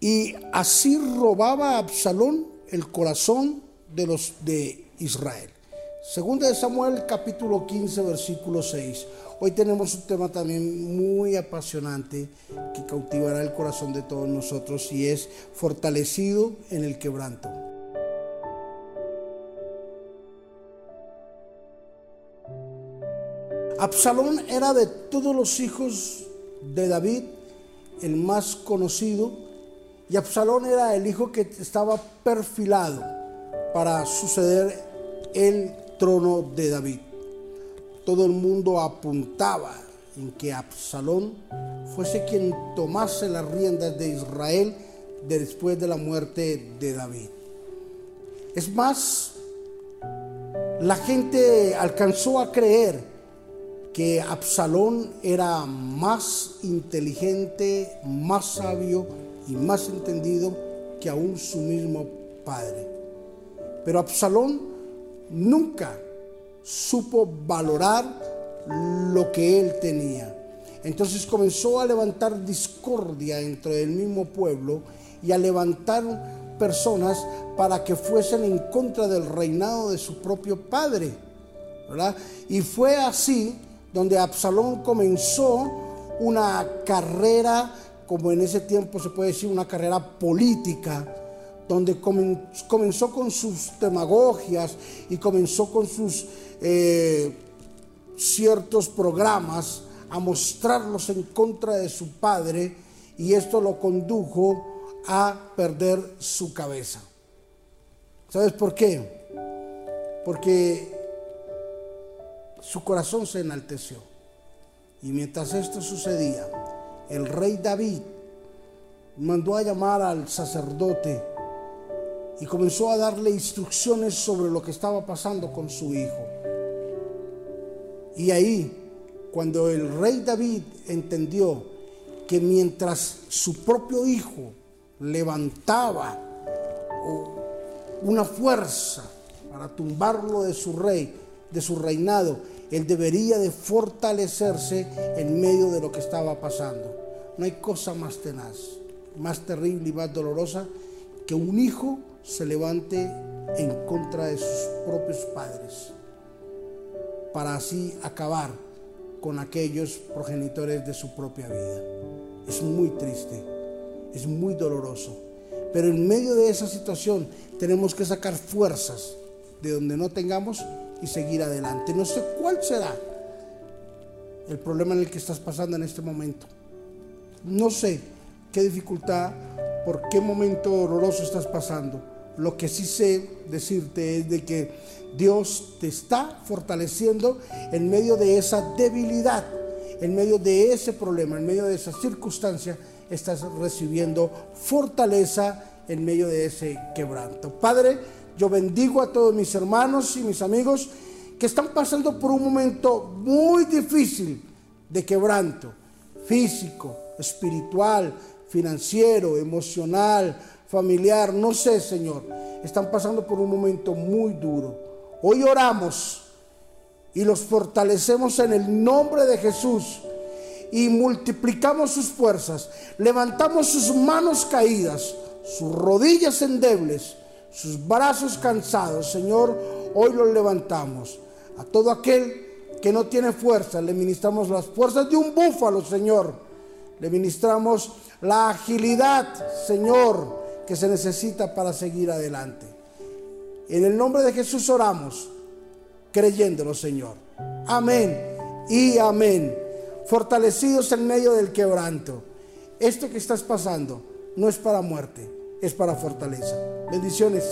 Y así robaba a Absalón el corazón de los de Israel. Segunda de Samuel capítulo 15 versículo 6. Hoy tenemos un tema también muy apasionante que cautivará el corazón de todos nosotros y es fortalecido en el quebranto. Absalón era de todos los hijos de David el más conocido y Absalón era el hijo que estaba perfilado para suceder el trono de David todo el mundo apuntaba en que Absalón fuese quien tomase las riendas de Israel después de la muerte de David. Es más, la gente alcanzó a creer que Absalón era más inteligente, más sabio y más entendido que aún su mismo padre. Pero Absalón nunca supo valorar lo que él tenía. Entonces comenzó a levantar discordia entre el mismo pueblo y a levantar personas para que fuesen en contra del reinado de su propio padre. Y fue así donde Absalón comenzó una carrera, como en ese tiempo se puede decir, una carrera política, donde comenzó con sus demagogias y comenzó con sus eh, ciertos programas a mostrarlos en contra de su padre y esto lo condujo a perder su cabeza. ¿Sabes por qué? Porque su corazón se enalteció. Y mientras esto sucedía, el rey David mandó a llamar al sacerdote y comenzó a darle instrucciones sobre lo que estaba pasando con su hijo. Y ahí, cuando el rey David entendió que mientras su propio hijo levantaba una fuerza para tumbarlo de su rey, de su reinado, él debería de fortalecerse en medio de lo que estaba pasando. No hay cosa más tenaz, más terrible y más dolorosa que un hijo se levante en contra de sus propios padres para así acabar con aquellos progenitores de su propia vida. Es muy triste, es muy doloroso, pero en medio de esa situación tenemos que sacar fuerzas de donde no tengamos y seguir adelante. No sé cuál será el problema en el que estás pasando en este momento. No sé qué dificultad, por qué momento doloroso estás pasando. Lo que sí sé decirte es de que Dios te está fortaleciendo en medio de esa debilidad, en medio de ese problema, en medio de esa circunstancia, estás recibiendo fortaleza en medio de ese quebranto. Padre, yo bendigo a todos mis hermanos y mis amigos que están pasando por un momento muy difícil de quebranto físico, espiritual, financiero, emocional, familiar, no sé, Señor. Están pasando por un momento muy duro. Hoy oramos y los fortalecemos en el nombre de Jesús y multiplicamos sus fuerzas, levantamos sus manos caídas, sus rodillas endebles, sus brazos cansados. Señor, hoy los levantamos. A todo aquel que no tiene fuerza, le ministramos las fuerzas de un búfalo, Señor. Le ministramos la agilidad, Señor, que se necesita para seguir adelante. En el nombre de Jesús oramos, creyéndolo, Señor. Amén y amén. Fortalecidos en medio del quebranto. Esto que estás pasando no es para muerte, es para fortaleza. Bendiciones.